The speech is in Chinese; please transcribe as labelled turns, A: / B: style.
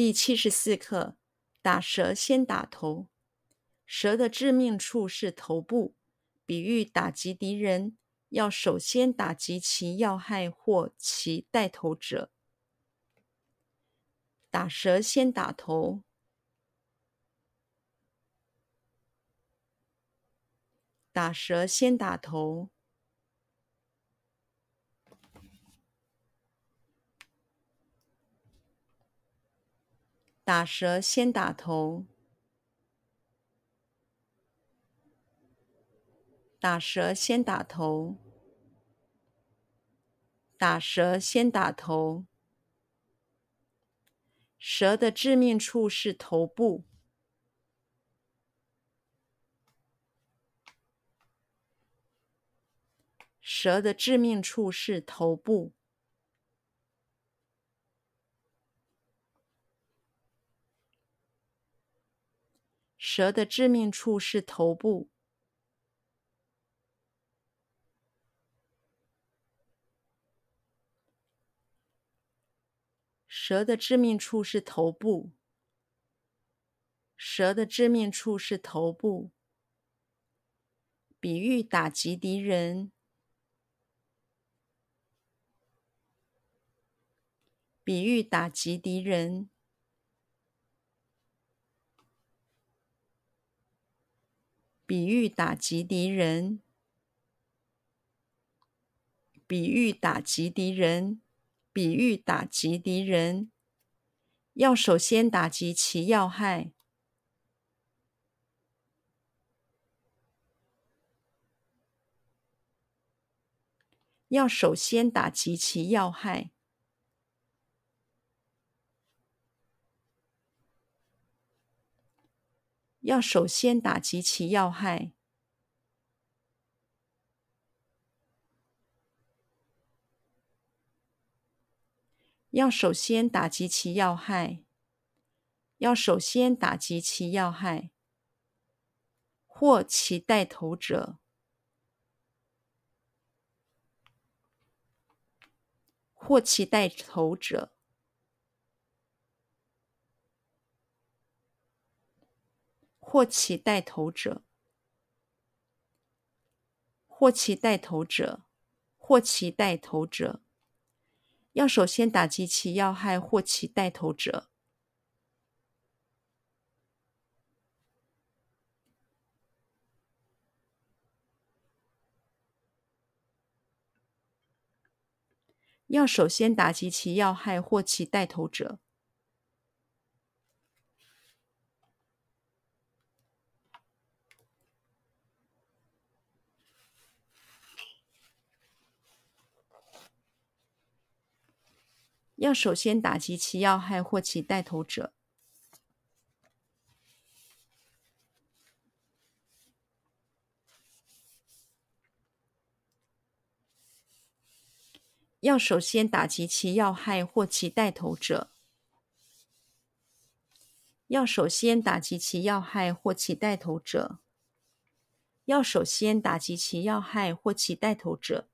A: 第七十四课：打蛇先打头。蛇的致命处是头部，比喻打击敌人，要首先打击其要害或其带头者。打蛇先打头。打蛇先打头。打蛇先打头。打蛇先打头。打蛇先打头。蛇的致命处是头部。蛇的致命处是头部。蛇的致命处是头部。蛇的致命处是头部。蛇的致命处是头部。比喻打击敌人。比喻打击敌人。比喻打击敌人。比喻打击敌人。比喻打击敌人。要首先打击其要害。要首先打击其要害。要首先打击其要害。要首先打击其要害。要首先打击其要害。或其带头者。或其带头者。或其带头者，或其带头者，或其带头者，要首先打击其要害或其带头者。要首先打击其要害或其带头者。要首先打击其要害或其带头者。要首先打击其要害或其带头者。要首先打击其要害或其带头者。要首先打击其要害或其带头者。